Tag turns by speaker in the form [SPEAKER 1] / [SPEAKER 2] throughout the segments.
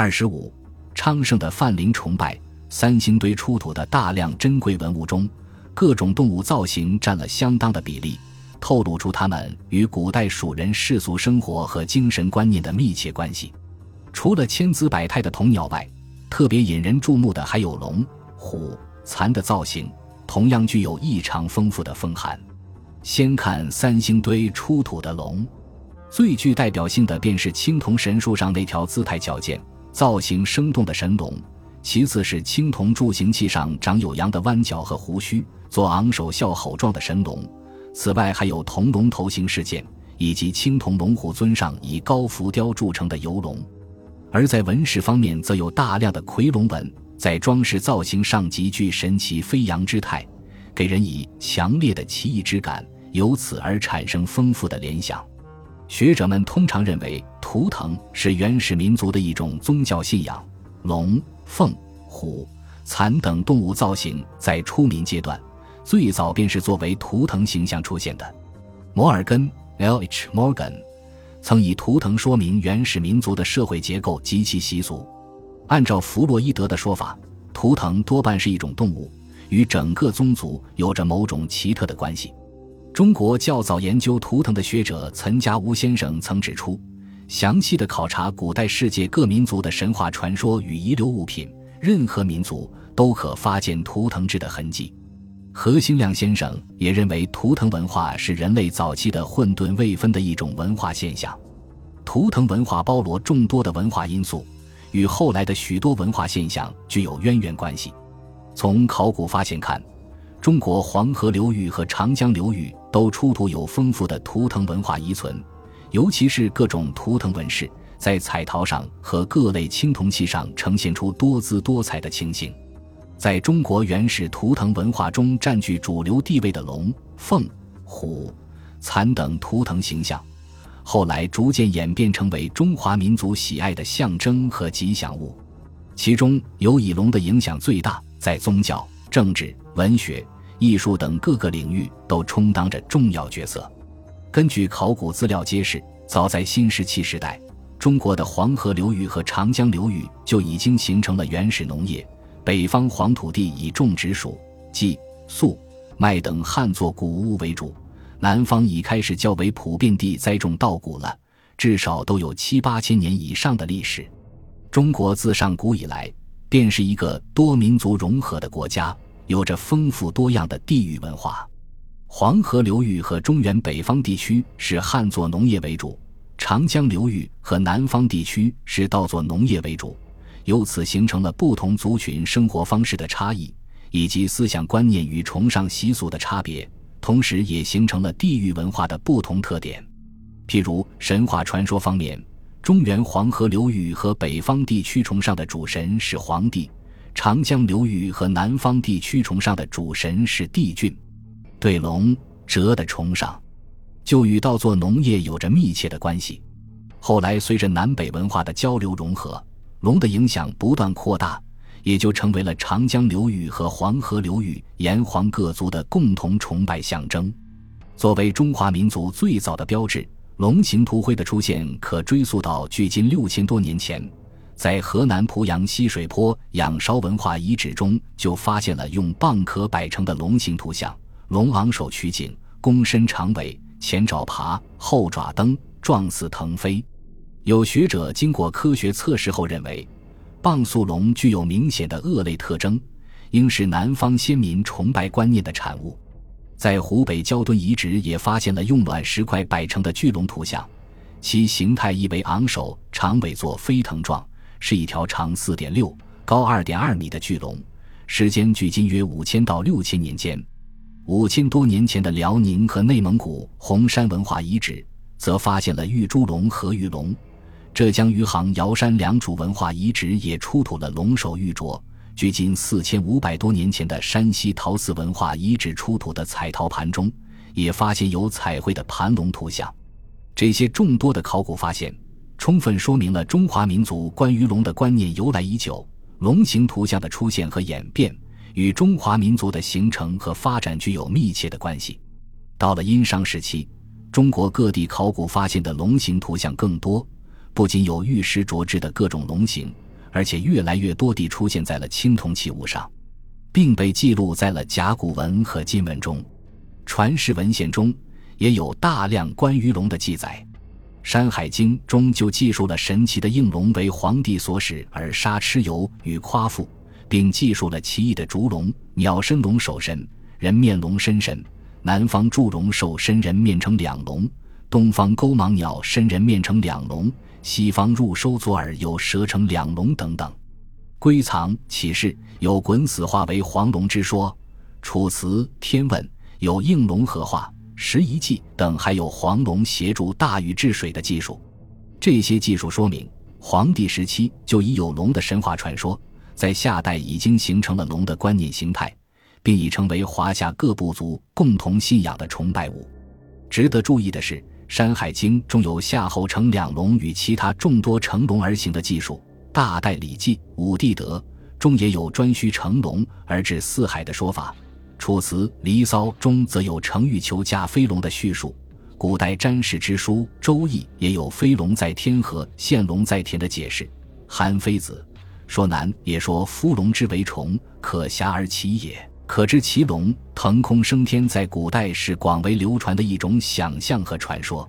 [SPEAKER 1] 二十五，昌盛的泛灵崇拜，三星堆出土的大量珍贵文物中，各种动物造型占了相当的比例，透露出它们与古代蜀人世俗生活和精神观念的密切关系。除了千姿百态的铜鸟外，特别引人注目的还有龙、虎、蚕的造型，同样具有异常丰富的风寒。先看三星堆出土的龙，最具代表性的便是青铜神树上那条姿态矫健、造型生动的神龙；其次是青铜柱形器上长有羊的弯角和胡须，做昂首笑吼状的神龙；此外还有铜龙头形饰件，以及青铜龙虎尊上以高浮雕铸成的游龙。而在纹饰方面，则有大量的夔龙纹，在装饰造型上极具神奇飞扬之态，给人以强烈的奇异之感，由此而产生丰富的联想。学者们通常认为，图腾是原始民族的一种宗教信仰。龙、凤、虎、蚕等动物造型在出民阶段，最早便是作为图腾形象出现的。摩尔根 （L. H. Morgan）。曾以图腾说明原始民族的社会结构及其习俗。按照弗洛伊德的说法，图腾多半是一种动物，与整个宗族有着某种奇特的关系。中国较早研究图腾的学者岑家屋先生曾指出，详细的考察古代世界各民族的神话传说与遗留物品，任何民族都可发现图腾制的痕迹。何兴亮先生也认为，图腾文化是人类早期的混沌未分的一种文化现象。图腾文化包罗众多的文化因素，与后来的许多文化现象具有渊源关系。从考古发现看，中国黄河流域和长江流域都出土有丰富的图腾文化遗存，尤其是各种图腾纹饰，在彩陶上和各类青铜器上呈现出多姿多彩的情形。在中国原始图腾文化中占据主流地位的龙、凤、虎、蚕等图腾形象，后来逐渐演变成为中华民族喜爱的象征和吉祥物。其中尤以龙的影响最大，在宗教、政治、文学、艺术等各个领域都充当着重要角色。根据考古资料揭示，早在新石器时代，中国的黄河流域和长江流域就已经形成了原始农业。北方黄土地以种植黍、稷、粟、麦等旱作谷物为主，南方已开始较为普遍地栽种稻谷了，至少都有七八千年以上的历史。中国自上古以来便是一个多民族融合的国家，有着丰富多样的地域文化。黄河流域和中原北方地区是旱作农业为主，长江流域和南方地区是稻作农业为主。由此形成了不同族群生活方式的差异，以及思想观念与崇尚习俗的差别，同时也形成了地域文化的不同特点。譬如神话传说方面，中原黄河流域和北方地区崇尚的主神是黄帝，长江流域和南方地区崇尚的主神是帝俊。对龙、蛇的崇尚，就与稻作农业有着密切的关系。后来随着南北文化的交流融合。龙的影响不断扩大，也就成为了长江流域和黄河流域炎黄各族的共同崇拜象征。作为中华民族最早的标志，龙形图徽的出现可追溯到距今六千多年前，在河南濮阳西水坡仰韶文化遗址中就发现了用蚌壳摆成的龙形图像，龙昂首取颈，躬身长尾，前爪爬，后爪蹬，状似腾飞。有学者经过科学测试后认为，蚌素龙具有明显的恶类特征，应是南方先民崇拜观念的产物。在湖北焦墩遗址也发现了用卵石块摆成的巨龙图像，其形态亦为昂首长尾作飞腾状，是一条长四点六、高二点二米的巨龙，时间距今约五千到六千年间。五千多年前的辽宁和内蒙古红山文化遗址，则发现了玉猪龙和玉龙。浙江余杭瑶山良渚文化遗址也出土了龙首玉镯，距今四千五百多年前的山西陶寺文化遗址出土的彩陶盘中，也发现有彩绘的盘龙图像。这些众多的考古发现，充分说明了中华民族关于龙的观念由来已久。龙形图像的出现和演变，与中华民族的形成和发展具有密切的关系。到了殷商时期，中国各地考古发现的龙形图像更多。不仅有玉石琢制的各种龙形，而且越来越多地出现在了青铜器物上，并被记录在了甲骨文和金文中。传世文献中也有大量关于龙的记载，《山海经》中就记述了神奇的应龙为皇帝所使而杀蚩尤与夸父，并记述了奇异的烛龙、鸟身龙首神、人面龙身神、南方祝融兽身人面成两龙，东方勾芒鸟身人面成两龙，西方入收左耳有蛇成两龙等等。归藏启示有滚死化为黄龙之说，《楚辞·天问》。有应龙合化、十一记等，还有黄龙协助大禹治水的技术。这些技术说明，黄帝时期就已有龙的神话传说，在夏代已经形成了龙的观念形态，并已成为华夏各部族共同信仰的崇拜物。值得注意的是，《山海经》中有夏后乘两龙与其他众多乘龙而行的技术，《大代礼记·武帝德》中也有专需乘龙而至四海的说法。楚辞《离骚》中则有乘欲求驾飞龙的叙述，古代占士之书《周易》也有飞龙在天和，现龙在田的解释。韩非子说南也说夫龙之为虫，可遐而起也。可知其龙腾空升天，在古代是广为流传的一种想象和传说。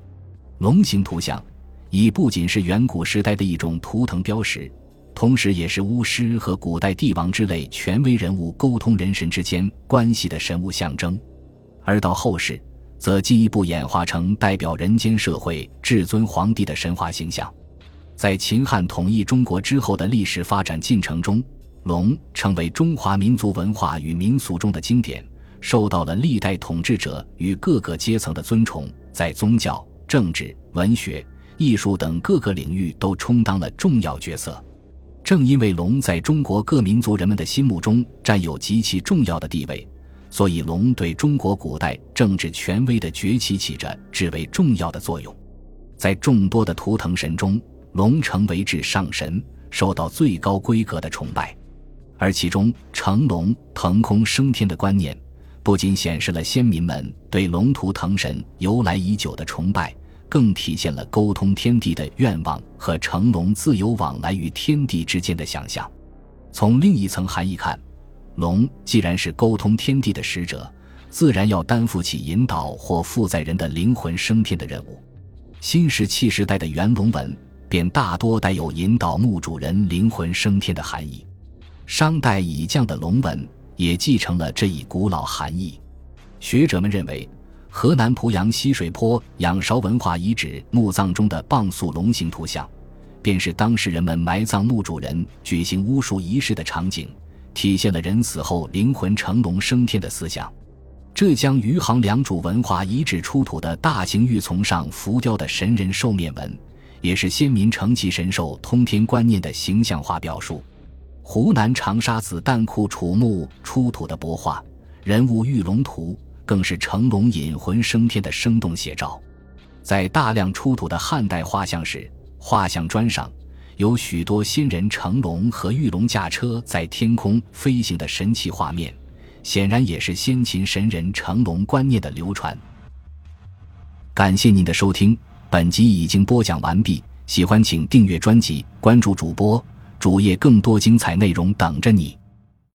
[SPEAKER 1] 龙形图像已不仅是远古时代的一种图腾标识。同时，也是巫师和古代帝王之类权威人物沟通人神之间关系的神物象征，而到后世，则进一步演化成代表人间社会至尊皇帝的神话形象。在秦汉统一中国之后的历史发展进程中，龙成为中华民族文化与民俗中的经典，受到了历代统治者与各个阶层的尊崇，在宗教、政治、文学、艺术等各个领域都充当了重要角色。正因为龙在中国各民族人们的心目中占有极其重要的地位，所以龙对中国古代政治权威的崛起起着至为重要的作用。在众多的图腾神中，龙成为至上神，受到最高规格的崇拜。而其中乘龙腾空升天的观念，不仅显示了先民们对龙图腾神由来已久的崇拜。更体现了沟通天地的愿望和成龙自由往来于天地之间的想象。从另一层含义看，龙既然是沟通天地的使者，自然要担负起引导或负载人的灵魂升天的任务。新石器时代的元龙纹便大多带有引导墓主人灵魂升天的含义。商代已降的龙纹也继承了这一古老含义。学者们认为。河南濮阳西水坡仰韶文化遗址墓葬中的棒塑龙形图像，便是当时人们埋葬墓主人、举行巫术仪式的场景，体现了人死后灵魂乘龙升天的思想。浙江余杭良渚文化遗址出土的大型玉琮上浮雕的神人兽面纹，也是先民承继神兽通天观念的形象化表述。湖南长沙子弹库楚墓出土的帛画人物玉龙图。更是成龙引魂升天的生动写照，在大量出土的汉代画像时，画像砖上有许多仙人乘龙和玉龙驾车在天空飞行的神奇画面，显然也是先秦神人乘龙观念的流传。感谢您的收听，本集已经播讲完毕。喜欢请订阅专辑，关注主播主页，更多精彩内容等着你。